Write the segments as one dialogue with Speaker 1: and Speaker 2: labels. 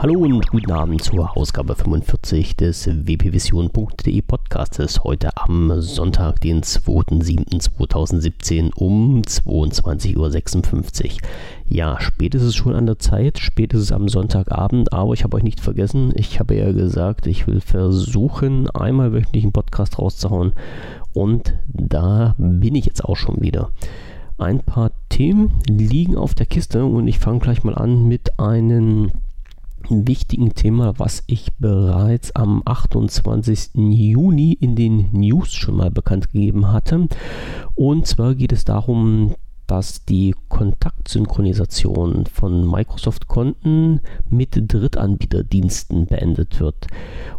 Speaker 1: Hallo und guten Abend zur Ausgabe 45 des wpvision.de Podcastes. Heute am Sonntag, den 2.7.2017 um 22.56 Uhr. Ja, spät ist es schon an der Zeit, spät ist es am Sonntagabend, aber ich habe euch nicht vergessen. Ich habe ja gesagt, ich will versuchen, einmal wöchentlich einen Podcast rauszuhauen. Und da bin ich jetzt auch schon wieder. Ein paar Themen liegen auf der Kiste und ich fange gleich mal an mit einem wichtigen Thema, was ich bereits am 28. Juni in den News schon mal bekannt gegeben hatte. Und zwar geht es darum, dass die Kontaktsynchronisation von Microsoft-Konten mit Drittanbieterdiensten beendet wird.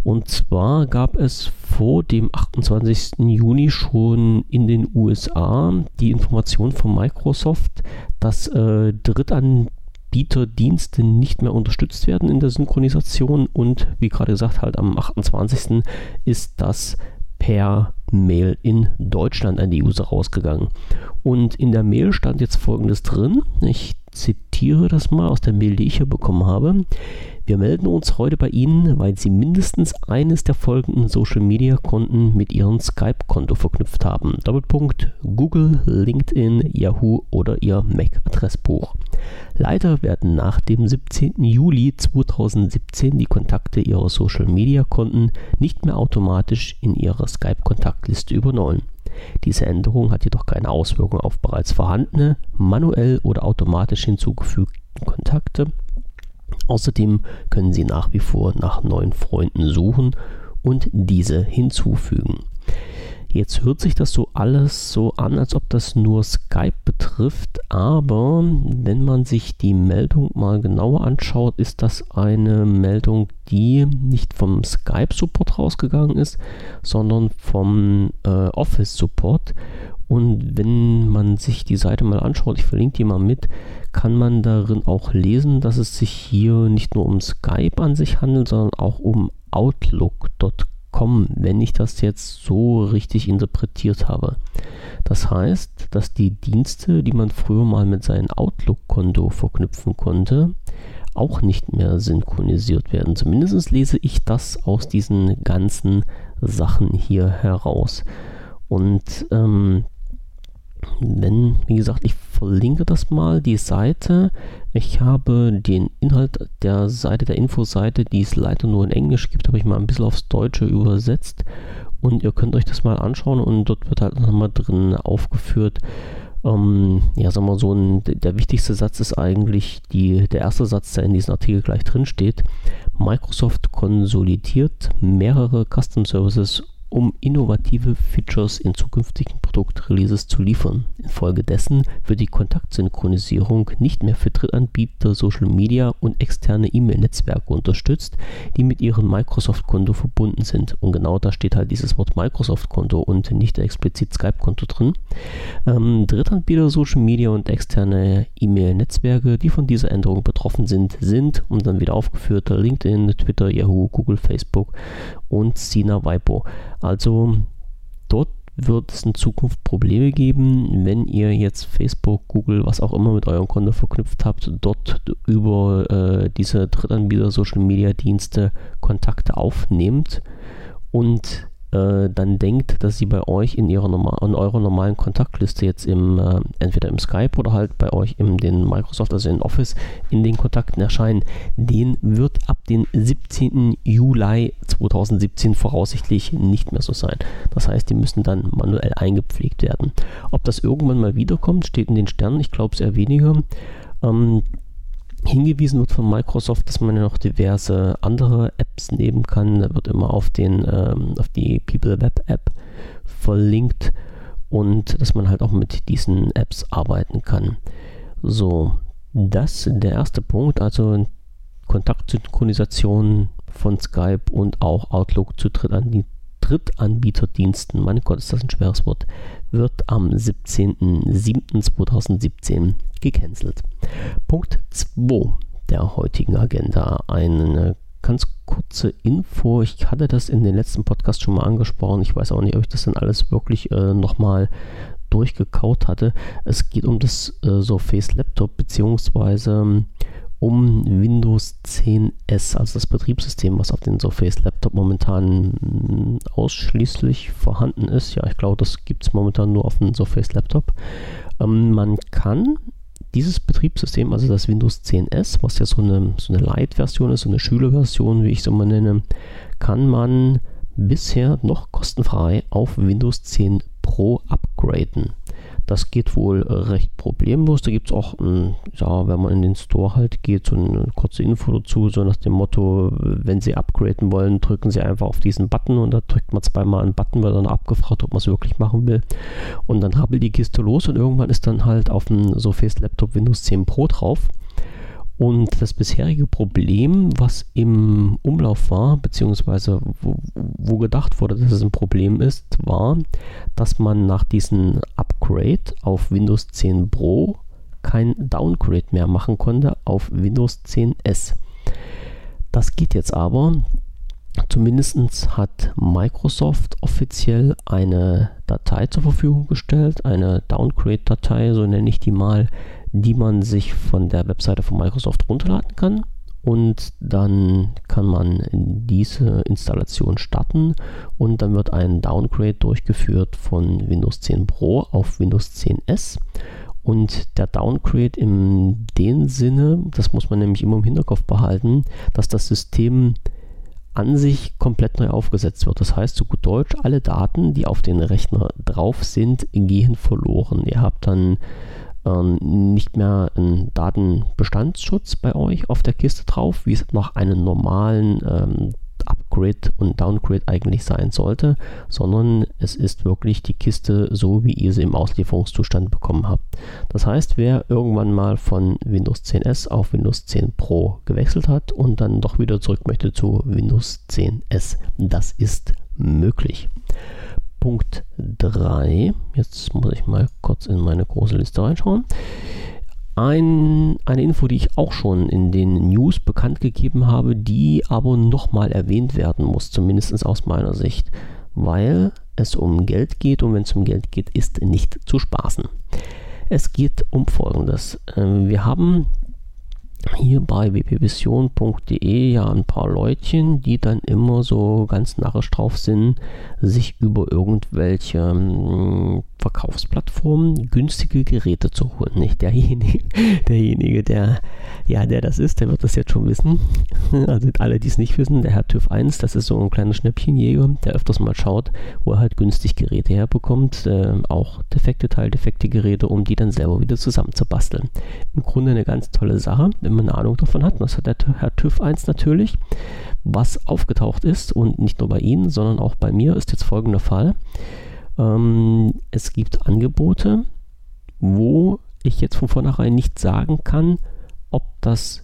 Speaker 1: Und zwar gab es vor dem 28. Juni schon in den USA die Information von Microsoft, dass äh, Drittanbieterdienste nicht mehr unterstützt werden in der Synchronisation und wie gerade gesagt, halt am 28. ist das per Mail in Deutschland an die User rausgegangen. Und in der Mail stand jetzt folgendes drin. Ich zitiere das mal aus der Mail, die ich hier bekommen habe. Wir melden uns heute bei Ihnen, weil Sie mindestens eines der folgenden Social Media Konten mit Ihrem Skype-Konto verknüpft haben. Doppelpunkt Google, LinkedIn, Yahoo oder Ihr Mac-Adressbuch. Leider werden nach dem 17. Juli 2017 die Kontakte Ihrer Social Media Konten nicht mehr automatisch in Ihrer Skype-Kontaktliste übernommen. Diese Änderung hat jedoch keine Auswirkung auf bereits vorhandene, manuell oder automatisch hinzugefügte Kontakte Außerdem können Sie nach wie vor nach neuen Freunden suchen und diese hinzufügen. Jetzt hört sich das so alles so an, als ob das nur Skype betrifft, aber wenn man sich die Meldung mal genauer anschaut, ist das eine Meldung, die nicht vom Skype-Support rausgegangen ist, sondern vom äh, Office-Support. Und wenn man sich die Seite mal anschaut, ich verlinke die mal mit, kann man darin auch lesen, dass es sich hier nicht nur um Skype an sich handelt, sondern auch um Outlook.com, wenn ich das jetzt so richtig interpretiert habe. Das heißt, dass die Dienste, die man früher mal mit seinem Outlook-Konto verknüpfen konnte, auch nicht mehr synchronisiert werden. Zumindest lese ich das aus diesen ganzen Sachen hier heraus. Und ähm, wenn, wie gesagt, ich verlinke das mal, die Seite. Ich habe den Inhalt der Seite, der Infoseite, die es leider nur in Englisch gibt, habe ich mal ein bisschen aufs Deutsche übersetzt. Und ihr könnt euch das mal anschauen und dort wird halt nochmal drin aufgeführt. Ähm, ja, sagen wir so, ein, der wichtigste Satz ist eigentlich die, der erste Satz, der in diesem Artikel gleich drin steht. Microsoft konsolidiert mehrere Custom Services um innovative Features in zukünftigen Produktreleases zu liefern. Infolgedessen wird die Kontaktsynchronisierung nicht mehr für Drittanbieter, Social Media und externe E-Mail-Netzwerke unterstützt, die mit ihrem Microsoft-Konto verbunden sind. Und genau da steht halt dieses Wort Microsoft-Konto und nicht explizit Skype-Konto drin. Ähm, Drittanbieter, Social Media und externe E-Mail-Netzwerke, die von dieser Änderung betroffen sind, sind und dann wieder aufgeführt LinkedIn, Twitter, Yahoo, Google, Facebook und Sina Weibo. Also dort wird es in Zukunft Probleme geben, wenn ihr jetzt Facebook, Google, was auch immer mit eurem Konto verknüpft habt, dort über äh, diese Drittanbieter Social Media Dienste Kontakte aufnehmt und äh, dann denkt, dass sie bei euch in, ihrer in eurer normalen Kontaktliste jetzt im, äh, entweder im Skype oder halt bei euch in den Microsoft, also in Office, in den Kontakten erscheinen, den wird ab dem 17. Juli 2017 voraussichtlich nicht mehr so sein. Das heißt, die müssen dann manuell eingepflegt werden. Ob das irgendwann mal wiederkommt, steht in den Sternen. Ich glaube es eher weniger. Ähm, hingewiesen wird von Microsoft, dass man ja noch diverse andere Apps nehmen kann. Da wird immer auf, den, ähm, auf die People Web App verlinkt und dass man halt auch mit diesen Apps arbeiten kann. So, das der erste Punkt, also Kontaktsynchronisation von Skype und auch Outlook zu Drittanbieterdiensten, mein Gott, ist das ein schweres Wort, wird am 17.07.2017 gecancelt. Punkt 2 der heutigen Agenda. Eine ganz kurze Info. Ich hatte das in den letzten Podcast schon mal angesprochen. Ich weiß auch nicht, ob ich das dann alles wirklich äh, nochmal durchgekaut hatte. Es geht um das äh, Surface Laptop beziehungsweise um Windows 10S, also das Betriebssystem, was auf den Surface Laptop momentan mm, ausschließlich vorhanden ist. Ja, ich glaube, das gibt es momentan nur auf dem Surface Laptop. Ähm, man kann dieses Betriebssystem, also das Windows 10S, was ja so eine, so eine Light-Version ist, so eine Schülerversion, wie ich es immer nenne, kann man bisher noch kostenfrei auf Windows 10 Pro upgraden. Das geht wohl recht problemlos. Da gibt es auch, hm, ja, wenn man in den Store halt geht, so eine kurze Info dazu, so nach dem Motto, wenn Sie upgraden wollen, drücken Sie einfach auf diesen Button und da drückt man zweimal einen Button, wird dann abgefragt, ob man es wirklich machen will. Und dann habe die Kiste los und irgendwann ist dann halt auf dem Surface Laptop Windows 10 Pro drauf. Und das bisherige Problem, was im Umlauf war, beziehungsweise wo, wo, gedacht wurde, dass es ein Problem ist, war, dass man nach diesem Upgrade auf Windows 10 Pro kein Downgrade mehr machen konnte auf Windows 10 S. Das geht jetzt aber. Zumindest hat Microsoft offiziell eine Datei zur Verfügung gestellt, eine Downgrade-Datei, so nenne ich die mal, die man sich von der Webseite von Microsoft runterladen kann. Und dann kann man diese Installation starten und dann wird ein Downgrade durchgeführt von Windows 10 Pro auf Windows 10 S. Und der Downgrade in dem Sinne, das muss man nämlich immer im Hinterkopf behalten, dass das System an sich komplett neu aufgesetzt wird. Das heißt, zu gut Deutsch, alle Daten, die auf den Rechner drauf sind, gehen verloren. Ihr habt dann ähm, nicht mehr einen Datenbestandsschutz bei euch auf der Kiste drauf, wie es nach einem normalen ähm, Upgrade und Downgrade eigentlich sein sollte, sondern es ist wirklich die Kiste so, wie ihr sie im Auslieferungszustand bekommen habt. Das heißt, wer irgendwann mal von Windows 10S auf Windows 10 Pro gewechselt hat und dann doch wieder zurück möchte zu Windows 10S, das ist möglich. Punkt 3. Jetzt muss ich mal kurz in meine große Liste reinschauen. Ein, eine Info, die ich auch schon in den News bekannt gegeben habe, die aber nochmal erwähnt werden muss, zumindest aus meiner Sicht, weil es um Geld geht und wenn es um Geld geht, ist nicht zu spaßen. Es geht um Folgendes. Ähm, wir haben hier bei wpvision.de ja ein paar Leutchen, die dann immer so ganz narrisch drauf sind, sich über irgendwelche ähm, Verkaufsplattformen günstige Geräte zu holen. Nicht derjenige, derjenige, der, ja, der das ist, der wird das jetzt schon wissen. Also alle, die es nicht wissen, der Herr TÜV 1, das ist so ein kleiner Schnäppchenjäger, der öfters mal schaut, wo er halt günstig Geräte herbekommt, äh, auch defekte Teildefekte Geräte, um die dann selber wieder zusammenzubasteln. Im Grunde eine ganz tolle Sache, wenn man eine Ahnung davon hat. Das hat der Herr TÜV 1 natürlich. Was aufgetaucht ist und nicht nur bei Ihnen, sondern auch bei mir ist jetzt folgender Fall. Ähm, es gibt Angebote, wo ich jetzt von vornherein nicht sagen kann, ob das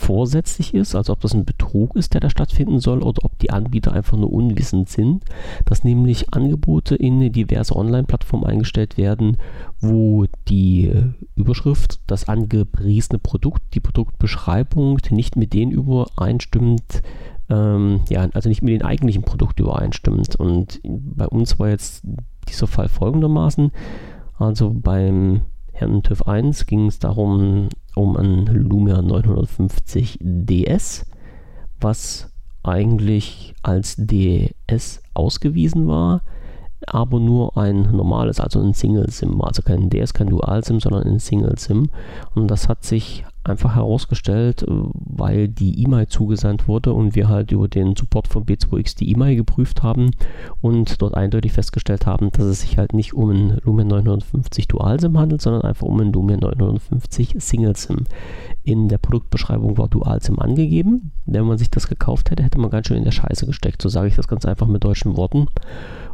Speaker 1: vorsätzlich ist, also ob das ein Betrug ist, der da stattfinden soll, oder ob die Anbieter einfach nur unwissend sind, dass nämlich Angebote in diverse Online-Plattformen eingestellt werden, wo die Überschrift, das angepriesene Produkt, die Produktbeschreibung nicht mit denen übereinstimmt, ähm, ja, also nicht mit den eigentlichen Produkten übereinstimmt. Und bei uns war jetzt dieser Fall folgendermaßen. Also beim Herrn TÜV 1 ging es darum, um ein Lumia 950 DS, was eigentlich als DS ausgewiesen war, aber nur ein normales, also ein Single-SIM. Also kein DS, kein Dual-SIM, sondern ein Single-SIM. Und das hat sich einfach herausgestellt, äh, weil die E-Mail zugesandt wurde und wir halt über den Support von B2X die E-Mail geprüft haben und dort eindeutig festgestellt haben, dass es sich halt nicht um ein Lumen 950 Dual SIM handelt, sondern einfach um ein Lumen 950 Single SIM. In der Produktbeschreibung war Dual SIM angegeben. Wenn man sich das gekauft hätte, hätte man ganz schön in der Scheiße gesteckt. So sage ich das ganz einfach mit deutschen Worten.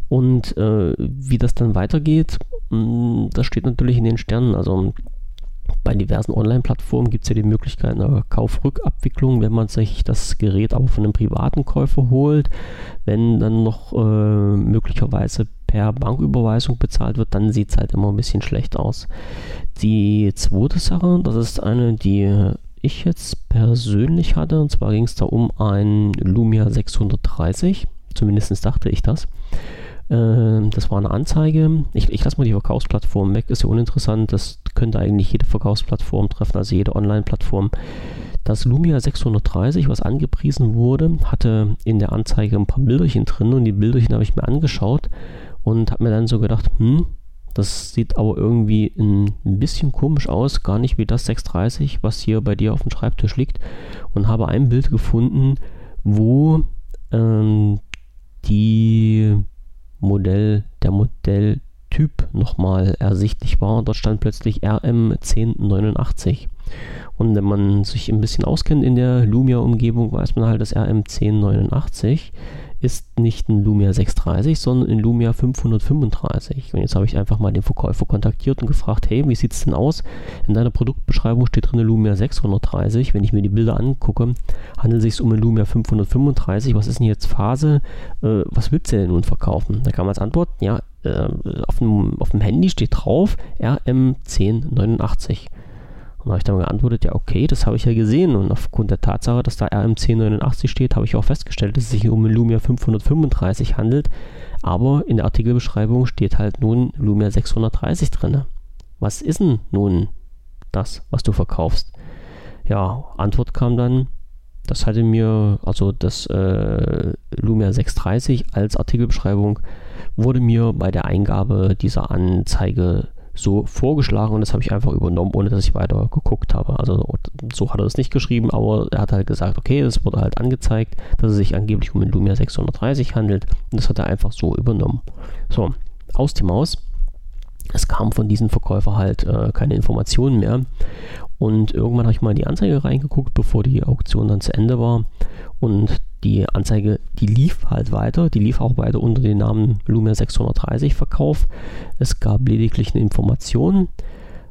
Speaker 1: Und äh, wie das dann weitergeht, mm, das steht natürlich in den Sternen. Also bei diversen Online-Plattformen gibt es ja die Möglichkeit einer Kaufrückabwicklung, wenn man sich das Gerät aber von einem privaten Käufer holt. Wenn dann noch äh, möglicherweise per Banküberweisung bezahlt wird, dann sieht es halt immer ein bisschen schlecht aus. Die zweite Sache, das ist eine, die ich jetzt persönlich hatte, und zwar ging es da um ein Lumia 630, zumindest dachte ich das. Äh, das war eine Anzeige. Ich, ich lasse mal die Verkaufsplattform weg, ist ja uninteressant. Das könnte eigentlich jede Verkaufsplattform treffen, also jede Online-Plattform. Das Lumia 630, was angepriesen wurde, hatte in der Anzeige ein paar Bilderchen drin und die Bilderchen habe ich mir angeschaut und habe mir dann so gedacht, hm, das sieht aber irgendwie ein bisschen komisch aus, gar nicht wie das 630, was hier bei dir auf dem Schreibtisch liegt. Und habe ein Bild gefunden, wo ähm, die Modell, der Modelltyp nochmal ersichtlich war. Dort stand plötzlich RM1089. Und wenn man sich ein bisschen auskennt in der Lumia-Umgebung, weiß man halt, dass RM1089 ist nicht ein Lumia 630, sondern ein Lumia 535. Und jetzt habe ich einfach mal den Verkäufer kontaktiert und gefragt, hey, wie sieht es denn aus? In deiner Produktbeschreibung steht drin Lumia 630. Wenn ich mir die Bilder angucke, handelt es sich um ein Lumia 535. Was ist denn jetzt Phase? Äh, was willst du denn nun verkaufen? Da kam als Antwort, ja, äh, auf, dem, auf dem Handy steht drauf RM1089. Und habe ich dann geantwortet, ja okay, das habe ich ja gesehen und aufgrund der Tatsache, dass da RM1089 steht, habe ich auch festgestellt, dass es sich um Lumia 535 handelt, aber in der Artikelbeschreibung steht halt nun Lumia 630 drin. Was ist denn nun das, was du verkaufst? Ja, Antwort kam dann, das hatte mir, also das äh, Lumia 630 als Artikelbeschreibung wurde mir bei der Eingabe dieser Anzeige so vorgeschlagen und das habe ich einfach übernommen, ohne dass ich weiter geguckt habe. Also so hat er das nicht geschrieben, aber er hat halt gesagt, okay, es wurde halt angezeigt, dass es sich angeblich um ein Lumia 630 handelt und das hat er einfach so übernommen. So, aus die Maus. Es kam von diesem Verkäufer halt äh, keine Informationen mehr und irgendwann habe ich mal in die Anzeige reingeguckt, bevor die Auktion dann zu Ende war und die Anzeige, die lief halt weiter, die lief auch weiter unter dem Namen Lumia 630 Verkauf. Es gab lediglich eine Information,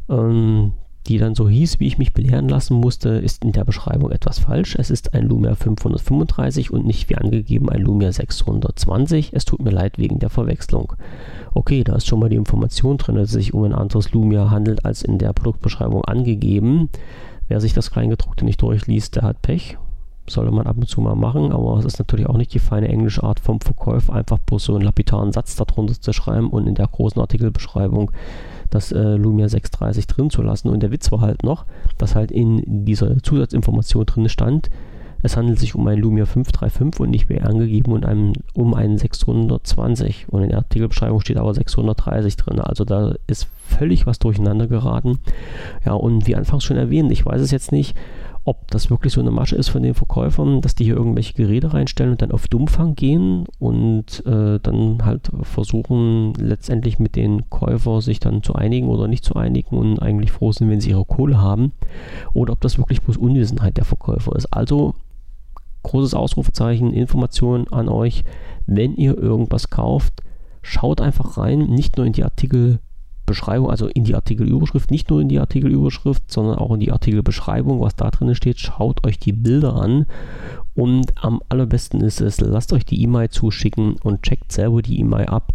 Speaker 1: ähm, die dann so hieß, wie ich mich belehren lassen musste, ist in der Beschreibung etwas falsch. Es ist ein Lumia 535 und nicht wie angegeben ein Lumia 620. Es tut mir leid wegen der Verwechslung. Okay, da ist schon mal die Information drin, dass es sich um ein anderes Lumia handelt als in der Produktbeschreibung angegeben. Wer sich das Kleingedruckte nicht durchliest, der hat Pech sollte man ab und zu mal machen, aber es ist natürlich auch nicht die feine englische Art vom Verkäufer, einfach bloß so einen lapidaren Satz darunter zu schreiben und in der großen Artikelbeschreibung das äh, Lumia 630 drin zu lassen. Und der Witz war halt noch, dass halt in dieser Zusatzinformation drin stand, es handelt sich um ein Lumia 535 und nicht mehr angegeben und einem, um einen 620. Und in der Artikelbeschreibung steht aber 630 drin. Also da ist völlig was durcheinander geraten. Ja, und wie anfangs schon erwähnt, ich weiß es jetzt nicht, ob das wirklich so eine Masche ist von den Verkäufern, dass die hier irgendwelche Geräte reinstellen und dann auf Dummfang gehen und äh, dann halt versuchen, letztendlich mit den Käufer sich dann zu einigen oder nicht zu einigen und eigentlich froh sind, wenn sie ihre Kohle haben. Oder ob das wirklich bloß Unwissenheit der Verkäufer ist. Also großes Ausrufezeichen, Informationen an euch, wenn ihr irgendwas kauft, schaut einfach rein, nicht nur in die Artikel Beschreibung, also in die Artikelüberschrift, nicht nur in die Artikelüberschrift, sondern auch in die Artikelbeschreibung, was da drin steht. Schaut euch die Bilder an und am allerbesten ist es, lasst euch die E-Mail zuschicken und checkt selber die E-Mail ab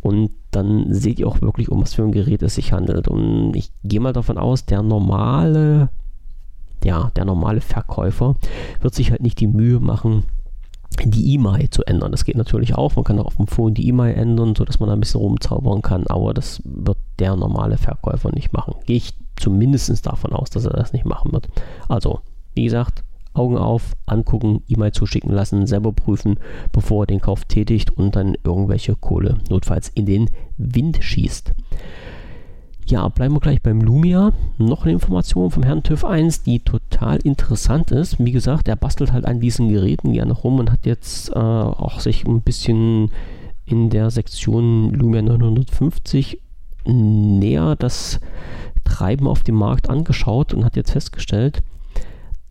Speaker 1: und dann seht ihr auch wirklich, um was für ein Gerät es sich handelt. Und ich gehe mal davon aus, der normale, ja, der normale Verkäufer wird sich halt nicht die Mühe machen, die E-Mail zu ändern. Das geht natürlich auch. Man kann auch auf dem Phone die E-Mail ändern, sodass man da ein bisschen rumzaubern kann. Aber das wird der normale Verkäufer nicht machen. Gehe ich zumindest davon aus, dass er das nicht machen wird. Also, wie gesagt, Augen auf, angucken, E-Mail zuschicken lassen, selber prüfen, bevor er den Kauf tätigt und dann irgendwelche Kohle notfalls in den Wind schießt. Ja, bleiben wir gleich beim Lumia. Noch eine Information vom Herrn TÜV 1, die total interessant ist. Wie gesagt, er bastelt halt an diesen Geräten gerne rum und hat jetzt äh, auch sich ein bisschen in der Sektion Lumia 950 näher das Treiben auf dem Markt angeschaut und hat jetzt festgestellt,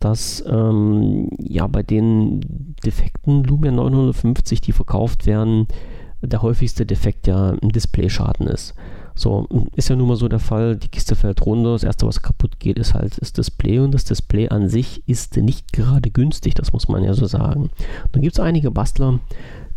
Speaker 1: dass ähm, ja bei den defekten Lumia 950, die verkauft werden, der häufigste Defekt ja ein Displayschaden ist. So, ist ja nun mal so der Fall, die Kiste fällt runter, das erste, was kaputt geht, ist halt das Display und das Display an sich ist nicht gerade günstig, das muss man ja so sagen. Dann gibt es einige Bastler,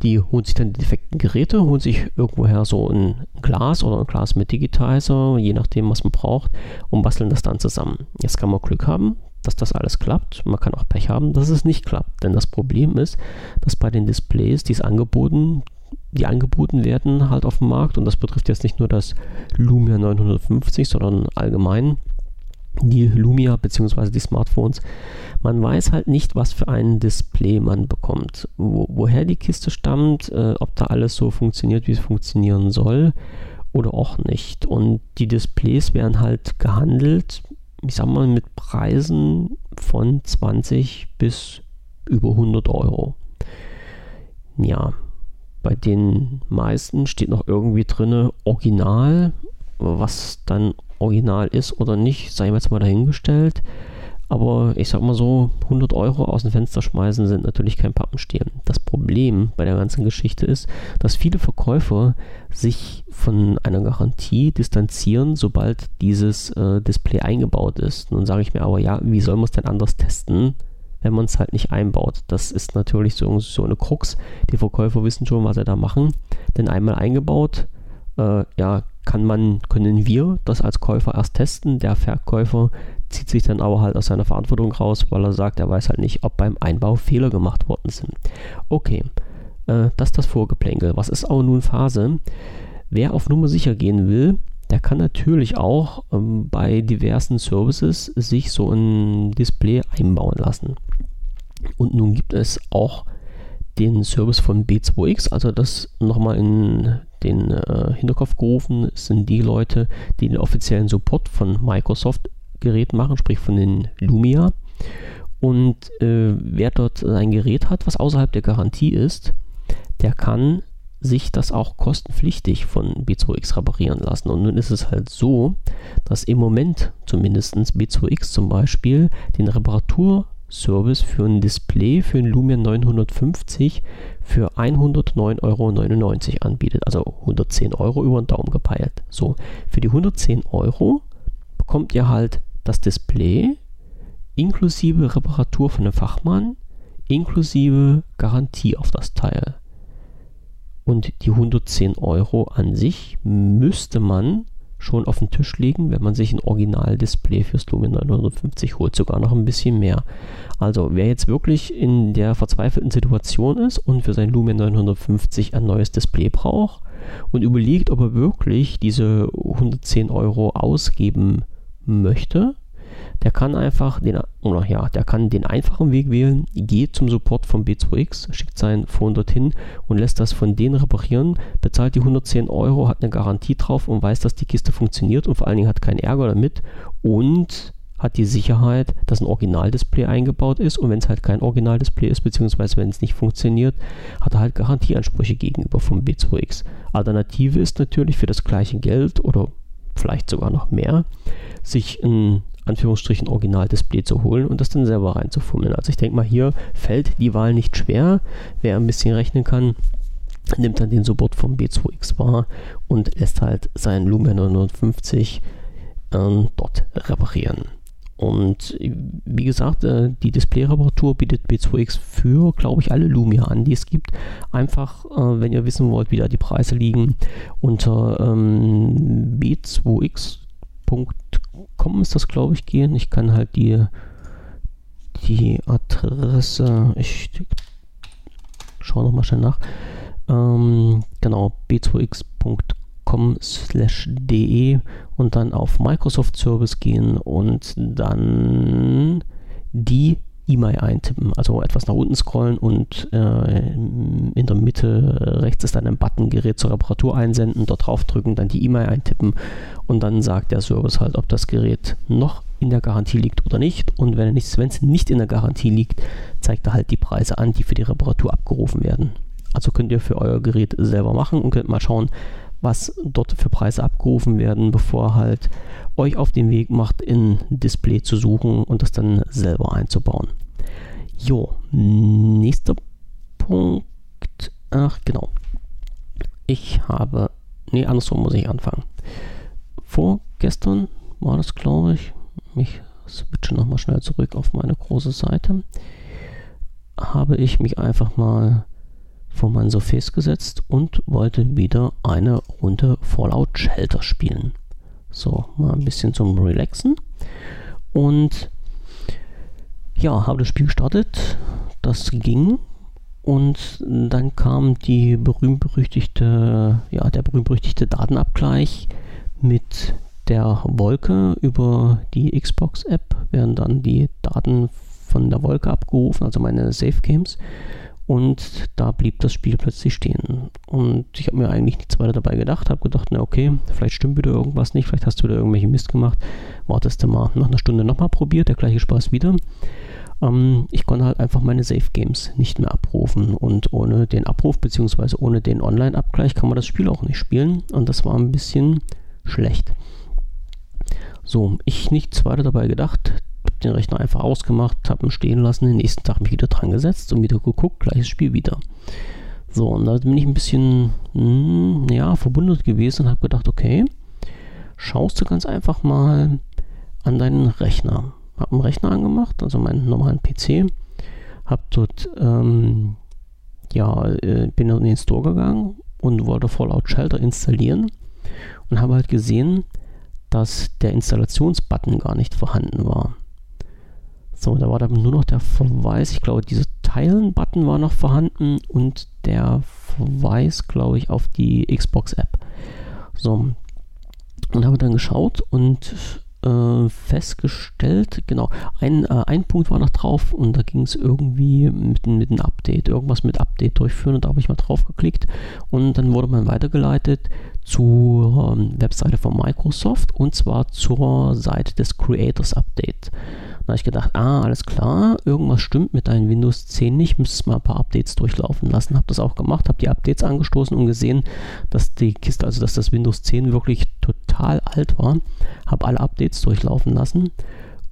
Speaker 1: die holen sich dann die defekten Geräte, holen sich irgendwoher so ein Glas oder ein Glas mit Digitizer, je nachdem, was man braucht, und basteln das dann zusammen. Jetzt kann man Glück haben, dass das alles klappt. Man kann auch Pech haben, dass es nicht klappt. Denn das Problem ist, dass bei den Displays, die es angeboten die angeboten werden halt auf dem Markt. Und das betrifft jetzt nicht nur das Lumia 950, sondern allgemein die Lumia bzw. die Smartphones. Man weiß halt nicht, was für ein Display man bekommt. Wo, woher die Kiste stammt, äh, ob da alles so funktioniert, wie es funktionieren soll oder auch nicht. Und die Displays werden halt gehandelt, ich sag mal, mit Preisen von 20 bis über 100 Euro. Ja, bei den meisten steht noch irgendwie drin Original, was dann Original ist oder nicht, sei jetzt mal dahingestellt. Aber ich sag mal so, 100 Euro aus dem Fenster schmeißen sind natürlich kein Pappenstiel. Das Problem bei der ganzen Geschichte ist, dass viele Verkäufer sich von einer Garantie distanzieren, sobald dieses äh, Display eingebaut ist. Nun sage ich mir aber, ja, wie soll man es denn anders testen, wenn man es halt nicht einbaut? Das ist natürlich so, so eine Krux. Die Verkäufer wissen schon, was sie da machen. Denn einmal eingebaut, äh, ja, kann man, können wir das als Käufer erst testen. Der Verkäufer zieht sich dann aber halt aus seiner Verantwortung raus, weil er sagt, er weiß halt nicht, ob beim Einbau Fehler gemacht worden sind. Okay, äh, das ist das Vorgeplänkel. Was ist aber nun Phase? Wer auf Nummer sicher gehen will, der kann natürlich auch ähm, bei diversen Services sich so ein Display einbauen lassen. Und nun gibt es auch den Service von B2X, also das nochmal in den äh, Hinterkopf gerufen sind die Leute, die den offiziellen Support von Microsoft Gerät machen, sprich von den Lumia. Und äh, wer dort ein Gerät hat, was außerhalb der Garantie ist, der kann sich das auch kostenpflichtig von B2X reparieren lassen. Und nun ist es halt so, dass im Moment zumindest B2X zum Beispiel den Reparaturservice für ein Display für ein Lumia 950 für 109,99 Euro anbietet. Also 110 Euro über den Daumen gepeilt. So, für die 110 Euro bekommt ihr halt das Display inklusive Reparatur von einem Fachmann, inklusive Garantie auf das Teil. Und die 110 Euro an sich müsste man schon auf den Tisch legen, wenn man sich ein Original-Display fürs Lumia 950 holt, sogar noch ein bisschen mehr. Also wer jetzt wirklich in der verzweifelten Situation ist und für sein Lumia 950 ein neues Display braucht und überlegt, ob er wirklich diese 110 Euro ausgeben möchte, der kann einfach den, oder ja, der kann den einfachen Weg wählen, geht zum Support von B2X, schickt sein Phone dorthin und lässt das von denen reparieren, bezahlt die 110 Euro, hat eine Garantie drauf und weiß, dass die Kiste funktioniert und vor allen Dingen hat keinen Ärger damit und hat die Sicherheit, dass ein Originaldisplay eingebaut ist und wenn es halt kein Originaldisplay ist, beziehungsweise wenn es nicht funktioniert, hat er halt Garantieansprüche gegenüber vom B2X. Alternative ist natürlich für das gleiche Geld oder vielleicht sogar noch mehr, sich ein Anführungsstrichen Original-Display zu holen und das dann selber reinzufummeln. Also ich denke mal, hier fällt die Wahl nicht schwer. Wer ein bisschen rechnen kann, nimmt dann den Support vom B2X wahr und lässt halt seinen Lumia 950 äh, dort reparieren. Und wie gesagt, äh, die Display-Reparatur bietet B2X für, glaube ich, alle Lumia an, die es gibt. Einfach, äh, wenn ihr wissen wollt, wie da die Preise liegen, unter ähm, b2x.com kommen ist das, glaube ich, gehen. Ich kann halt die, die Adresse, ich schaue nochmal schnell nach. Ähm, genau, b2x.com slash de und dann auf Microsoft Service gehen und dann die E-Mail eintippen, also etwas nach unten scrollen und äh, in der Mitte rechts ist dann ein Button Gerät zur Reparatur einsenden, dort drauf drücken, dann die E-Mail eintippen und dann sagt der Service halt, ob das Gerät noch in der Garantie liegt oder nicht und wenn es nicht in der Garantie liegt, zeigt er halt die Preise an, die für die Reparatur abgerufen werden. Also könnt ihr für euer Gerät selber machen und könnt mal schauen, was dort für Preise abgerufen werden, bevor halt euch auf den Weg macht, in Display zu suchen und das dann selber einzubauen. Jo, nächster Punkt. Ach, genau. Ich habe. Nee, andersrum muss ich anfangen. Vorgestern war das, glaube ich. Ich switche nochmal schnell zurück auf meine große Seite. Habe ich mich einfach mal vor mein Surface gesetzt und wollte wieder eine Runde Fallout Shelter spielen. So, mal ein bisschen zum Relaxen. Und ja, habe das Spiel gestartet. Das ging. und dann kam die berühmt-berüchtigte, ja, der berühmt-berüchtigte Datenabgleich mit der Wolke über die Xbox-App werden dann die Daten von der Wolke abgerufen, also meine Safe Games. Und da blieb das Spiel plötzlich stehen. Und ich habe mir eigentlich nichts weiter dabei gedacht, habe gedacht, na okay, vielleicht stimmt wieder irgendwas nicht, vielleicht hast du wieder irgendwelche Mist gemacht. Wartest du mal. Nach einer Stunde nochmal probiert, der gleiche Spaß wieder. Ähm, ich konnte halt einfach meine Safe Games nicht mehr abrufen. Und ohne den Abruf bzw. ohne den Online-Abgleich kann man das Spiel auch nicht spielen. Und das war ein bisschen schlecht. So, ich nichts weiter dabei gedacht, den Rechner einfach ausgemacht, habe ihn stehen lassen, den nächsten Tag mich wieder dran gesetzt und wieder geguckt, gleiches Spiel wieder. So, und da bin ich ein bisschen, mh, hm, ja, verwundert gewesen und habe gedacht, okay, schaust du ganz einfach mal an deinen Rechner. Habe einen Rechner angemacht, also meinen normalen PC, habe dort, ähm, ja, äh, bin in den Store gegangen und wollte Fallout Shelter installieren und habe halt gesehen, dass der Installationsbutton gar nicht vorhanden war. So, da war dann nur noch der Verweis, ich glaube, diese Teilen-Button war noch vorhanden und der Verweis, glaube ich, auf die Xbox-App. So, und habe dann geschaut und äh, festgestellt, genau, ein, äh, ein Punkt war noch drauf und da ging es irgendwie mit, mit einem Update, irgendwas mit Update durchführen und da habe ich mal drauf geklickt und dann wurde man weitergeleitet zur ähm, Webseite von Microsoft und zwar zur Seite des Creators Update. Da habe ich gedacht, ah, alles klar, irgendwas stimmt mit deinem Windows 10 nicht, müsstest mal ein paar Updates durchlaufen lassen. Habe das auch gemacht, habe die Updates angestoßen und gesehen, dass die Kiste, also dass das Windows 10 wirklich total alt war. Habe alle Updates durchlaufen lassen.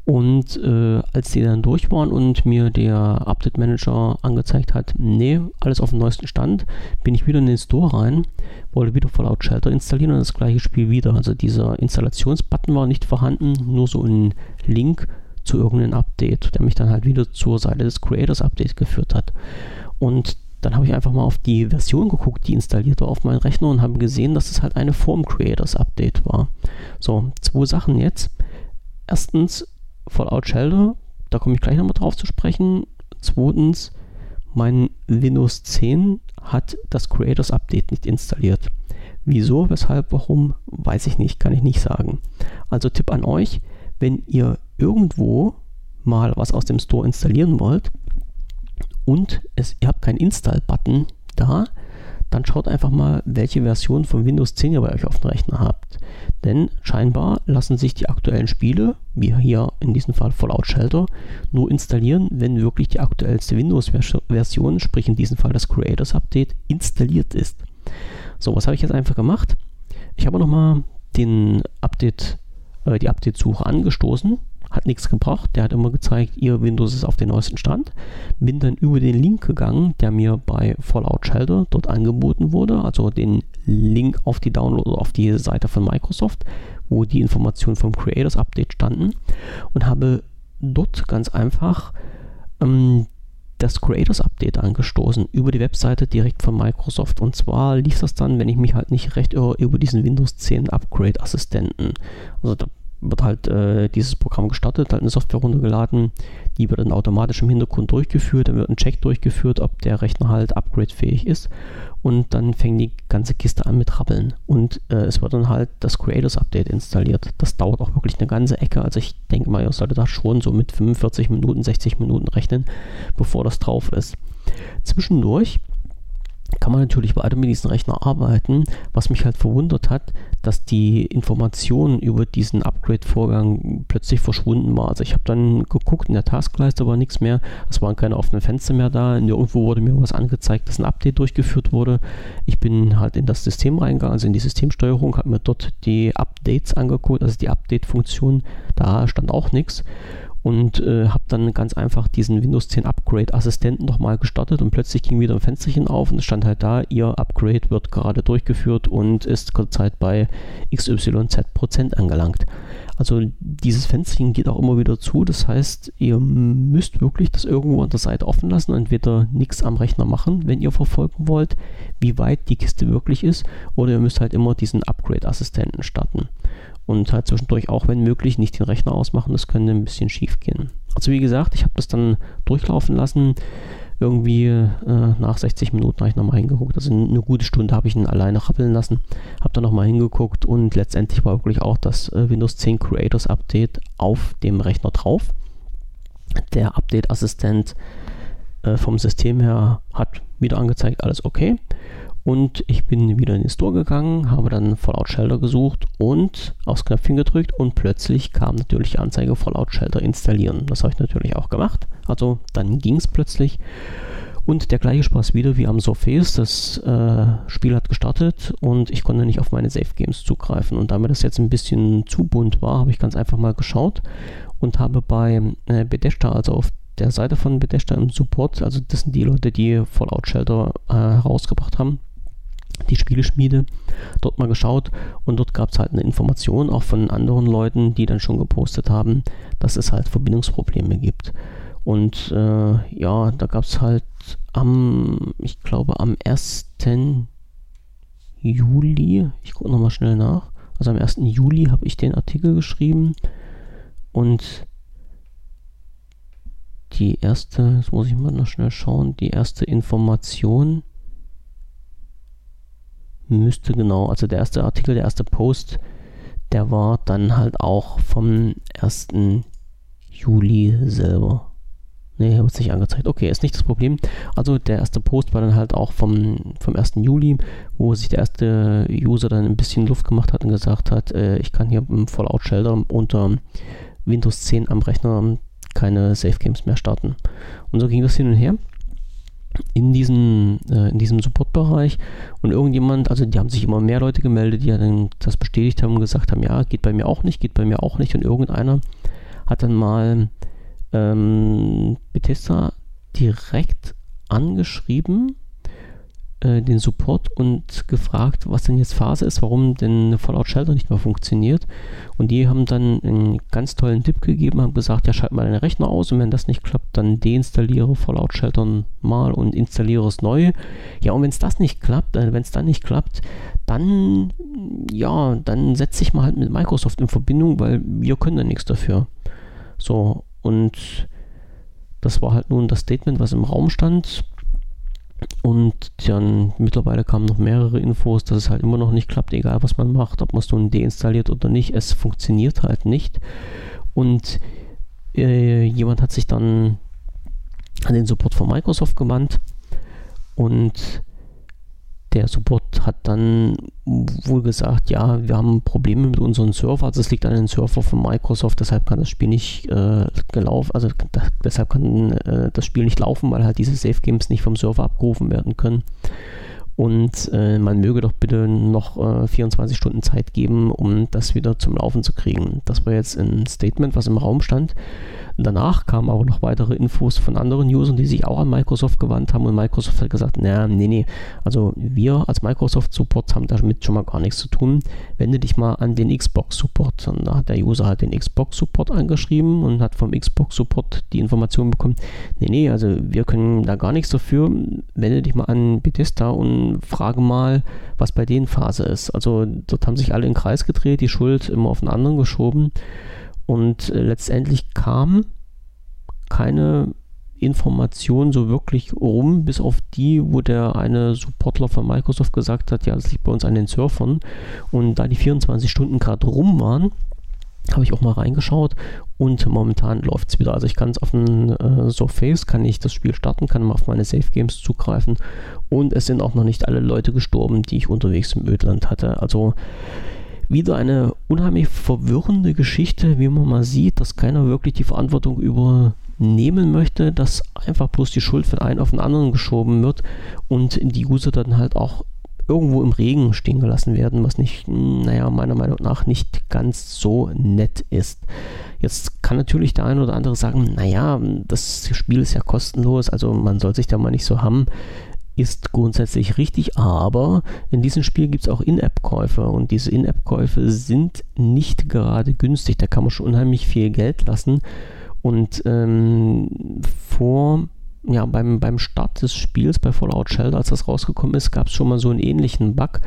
Speaker 1: Und äh, als die dann durch waren und mir der Update Manager angezeigt hat, nee, alles auf dem neuesten Stand, bin ich wieder in den Store rein, wollte wieder Fallout Shelter installieren und das gleiche Spiel wieder. Also dieser Installationsbutton war nicht vorhanden, nur so ein Link zu irgendeinem Update, der mich dann halt wieder zur Seite des Creators Update geführt hat. Und dann habe ich einfach mal auf die Version geguckt, die installiert war auf meinem Rechner und habe gesehen, dass es halt eine Form Creators Update war. So, zwei Sachen jetzt. Erstens, Fallout Shelter, da komme ich gleich nochmal drauf zu sprechen. Zweitens, mein Windows 10 hat das Creators Update nicht installiert. Wieso, weshalb, warum, weiß ich nicht, kann ich nicht sagen. Also Tipp an euch, wenn ihr irgendwo mal was aus dem Store installieren wollt und es, ihr habt keinen Install-Button da, dann schaut einfach mal, welche Version von Windows 10 ihr bei euch auf dem Rechner habt. Denn scheinbar lassen sich die aktuellen Spiele, wie hier in diesem Fall Fallout Shelter, nur installieren, wenn wirklich die aktuellste Windows-Version, sprich in diesem Fall das Creators Update, installiert ist. So, was habe ich jetzt einfach gemacht? Ich habe nochmal den Update, äh, die Update-Suche angestoßen hat nichts gebracht. Der hat immer gezeigt, ihr Windows ist auf dem neuesten Stand. Bin dann über den Link gegangen, der mir bei Fallout Shelter dort angeboten wurde, also den Link auf die Download auf die Seite von Microsoft, wo die Informationen vom Creators Update standen und habe dort ganz einfach ähm, das Creators Update angestoßen über die Webseite direkt von Microsoft. Und zwar lief das dann, wenn ich mich halt nicht recht irre, über diesen Windows 10 Upgrade Assistenten. Also da wird halt äh, dieses Programm gestartet, halt eine Software runtergeladen, die wird dann automatisch im Hintergrund durchgeführt, dann wird ein Check durchgeführt, ob der Rechner halt upgradefähig ist und dann fängt die ganze Kiste an mit Rappeln und äh, es wird dann halt das Creators Update installiert. Das dauert auch wirklich eine ganze Ecke, also ich denke mal, ihr solltet da schon so mit 45 Minuten, 60 Minuten rechnen, bevor das drauf ist. Zwischendurch kann man natürlich weiter mit diesem Rechner arbeiten. Was mich halt verwundert hat, dass die Information über diesen Upgrade-Vorgang plötzlich verschwunden war. Also ich habe dann geguckt, in der Taskleiste war nichts mehr, es waren keine offenen Fenster mehr da, nirgendwo wurde mir was angezeigt, dass ein Update durchgeführt wurde. Ich bin halt in das System reingegangen, also in die Systemsteuerung, habe mir dort die Updates angeguckt, also die Update-Funktion, da stand auch nichts und äh, habe dann ganz einfach diesen Windows 10 Upgrade Assistenten nochmal gestartet und plötzlich ging wieder ein Fensterchen auf und es stand halt da, Ihr Upgrade wird gerade durchgeführt und ist zurzeit bei XYZ angelangt. Also dieses Fensterchen geht auch immer wieder zu, das heißt, ihr müsst wirklich das irgendwo an der Seite offen lassen, entweder nichts am Rechner machen, wenn ihr verfolgen wollt, wie weit die Kiste wirklich ist, oder ihr müsst halt immer diesen Upgrade Assistenten starten und halt zwischendurch auch, wenn möglich, nicht den Rechner ausmachen. Das könnte ein bisschen schief gehen. Also wie gesagt, ich habe das dann durchlaufen lassen. irgendwie äh, nach 60 Minuten habe ich nochmal hingeguckt. Also eine gute Stunde habe ich ihn alleine rappeln lassen. Habe dann nochmal hingeguckt und letztendlich war wirklich auch das äh, Windows 10 Creators Update auf dem Rechner drauf. Der Update-Assistent äh, vom System her hat wieder angezeigt, alles okay. Und ich bin wieder in den Store gegangen, habe dann Fallout Shelter gesucht und aufs Knöpfchen gedrückt und plötzlich kam natürlich die Anzeige Fallout Shelter installieren. Das habe ich natürlich auch gemacht. Also dann ging es plötzlich. Und der gleiche Spaß wieder wie am Surface. Das äh, Spiel hat gestartet und ich konnte nicht auf meine Safe Games zugreifen. Und damit das jetzt ein bisschen zu bunt war, habe ich ganz einfach mal geschaut und habe bei äh, Bethesda, also auf der Seite von Bethesda im Support, also das sind die Leute, die Fallout Shelter äh, herausgebracht haben, die Spieleschmiede, dort mal geschaut und dort gab es halt eine Information auch von anderen Leuten, die dann schon gepostet haben, dass es halt Verbindungsprobleme gibt. Und äh, ja, da gab es halt am, ich glaube am 1. Juli, ich gucke nochmal schnell nach, also am 1. Juli habe ich den Artikel geschrieben und die erste, jetzt muss ich mal noch schnell schauen, die erste Information müsste genau, also der erste Artikel, der erste Post, der war dann halt auch vom 1. Juli selber. Ne, habe es nicht angezeigt. Okay, ist nicht das Problem. Also der erste Post war dann halt auch vom, vom 1. Juli, wo sich der erste User dann ein bisschen Luft gemacht hat und gesagt hat, äh, ich kann hier im Fallout Shelter unter Windows 10 am Rechner keine Safe Games mehr starten. Und so ging das hin und her in, diesen, äh, in diesem Support-Bereich. Und irgendjemand, also die haben sich immer mehr Leute gemeldet, die dann das bestätigt haben und gesagt haben, ja, geht bei mir auch nicht, geht bei mir auch nicht. Und irgendeiner hat dann mal ähm, Bethesda direkt angeschrieben äh, den Support und gefragt, was denn jetzt Phase ist, warum denn Fallout Shelter nicht mehr funktioniert. Und die haben dann einen ganz tollen Tipp gegeben, haben gesagt, ja, schalt mal deinen Rechner aus und wenn das nicht klappt, dann deinstalliere Fallout Shelter mal und installiere es neu. Ja, und wenn es das nicht klappt, äh, wenn es dann nicht klappt, dann, ja, dann setze ich mal halt mit Microsoft in Verbindung, weil wir können da nichts dafür. So, und das war halt nun das Statement, was im Raum stand. Und dann mittlerweile kamen noch mehrere Infos, dass es halt immer noch nicht klappt, egal was man macht, ob man es nun deinstalliert oder nicht. Es funktioniert halt nicht. Und äh, jemand hat sich dann an den Support von Microsoft gewandt und der Support hat dann wohl gesagt, ja, wir haben Probleme mit unseren Server, also es liegt an den Server von Microsoft, deshalb kann das Spiel nicht äh, gelaufen, also da, deshalb kann äh, das Spiel nicht laufen, weil halt diese Safe Games nicht vom Server abgerufen werden können. Und äh, man möge doch bitte noch 24 äh, Stunden Zeit geben, um das wieder zum Laufen zu kriegen. Das war jetzt ein Statement, was im Raum stand. Danach kamen aber noch weitere Infos von anderen Usern, die sich auch an Microsoft gewandt haben und Microsoft hat gesagt, naja, nee, nee, also wir als Microsoft Support haben damit schon mal gar nichts zu tun. Wende dich mal an den Xbox Support. Und da hat der User halt den Xbox Support angeschrieben und hat vom Xbox Support die Information bekommen, nee, nee, also wir können da gar nichts dafür. Wende dich mal an Bethesda und frage mal, was bei denen Phase ist. Also dort haben sich alle in den Kreis gedreht, die Schuld immer auf den anderen geschoben. Und äh, letztendlich kam keine Information so wirklich rum, bis auf die, wo der eine Supportler von Microsoft gesagt hat, ja, das liegt bei uns an den Surfern. Und da die 24 Stunden gerade rum waren, habe ich auch mal reingeschaut und momentan läuft es wieder. Also ich kann es auf dem äh, Surface, kann ich das Spiel starten, kann mal auf meine Safe Games zugreifen und es sind auch noch nicht alle Leute gestorben, die ich unterwegs im Ödland hatte. Also wieder eine unheimlich verwirrende Geschichte, wie man mal sieht, dass keiner wirklich die Verantwortung übernehmen möchte, dass einfach bloß die Schuld von einem auf den anderen geschoben wird und die User dann halt auch irgendwo im Regen stehen gelassen werden, was nicht, naja, meiner Meinung nach nicht ganz so nett ist. Jetzt kann natürlich der eine oder andere sagen, naja, das Spiel ist ja kostenlos, also man soll sich da mal nicht so haben ist grundsätzlich richtig, aber in diesem Spiel gibt es auch In-App-Käufe und diese In-App-Käufe sind nicht gerade günstig. Da kann man schon unheimlich viel Geld lassen. Und ähm, vor, ja, beim, beim Start des Spiels bei Fallout Shelter, als das rausgekommen ist, gab es schon mal so einen ähnlichen Bug.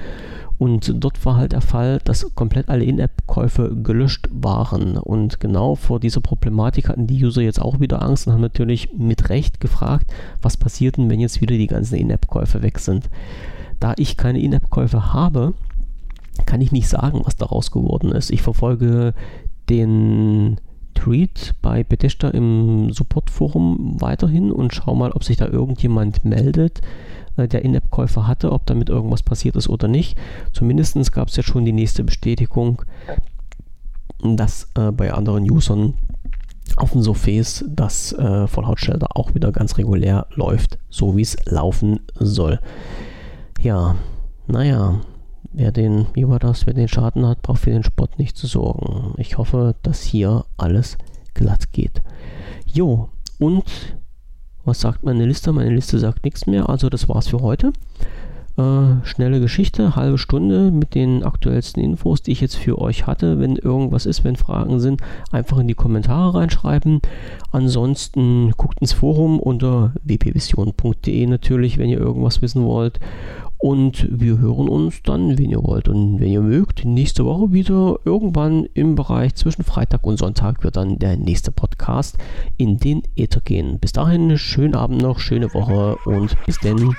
Speaker 1: Und dort war halt der Fall, dass komplett alle In-App-Käufe gelöscht waren. Und genau vor dieser Problematik hatten die User jetzt auch wieder Angst und haben natürlich mit Recht gefragt, was passiert denn, wenn jetzt wieder die ganzen In-App-Käufe weg sind. Da ich keine In-App-Käufe habe, kann ich nicht sagen, was daraus geworden ist. Ich verfolge den Tweet bei Bethesda im Support-Forum weiterhin und schaue mal, ob sich da irgendjemand meldet, der In-App-Käufer hatte, ob damit irgendwas passiert ist oder nicht. Zumindest gab es jetzt schon die nächste Bestätigung, dass äh, bei anderen Usern auf dem Surface das äh, Fallout Shelter auch wieder ganz regulär läuft, so wie es laufen soll. Ja, naja, wer den, wie war das, wer den Schaden hat, braucht für den Spott nicht zu sorgen. Ich hoffe, dass hier alles glatt geht. Jo, und was sagt meine Liste? Meine Liste sagt nichts mehr, also das war's für heute. Äh, schnelle Geschichte, halbe Stunde mit den aktuellsten Infos, die ich jetzt für euch hatte. Wenn irgendwas ist, wenn Fragen sind, einfach in die Kommentare reinschreiben. Ansonsten guckt ins Forum unter wpvision.de natürlich, wenn ihr irgendwas wissen wollt. Und wir hören uns dann, wenn ihr wollt und wenn ihr mögt, nächste Woche wieder. Irgendwann im Bereich zwischen Freitag und Sonntag wird dann der nächste Podcast in den Äther gehen. Bis dahin, schönen Abend noch, schöne Woche und bis denn.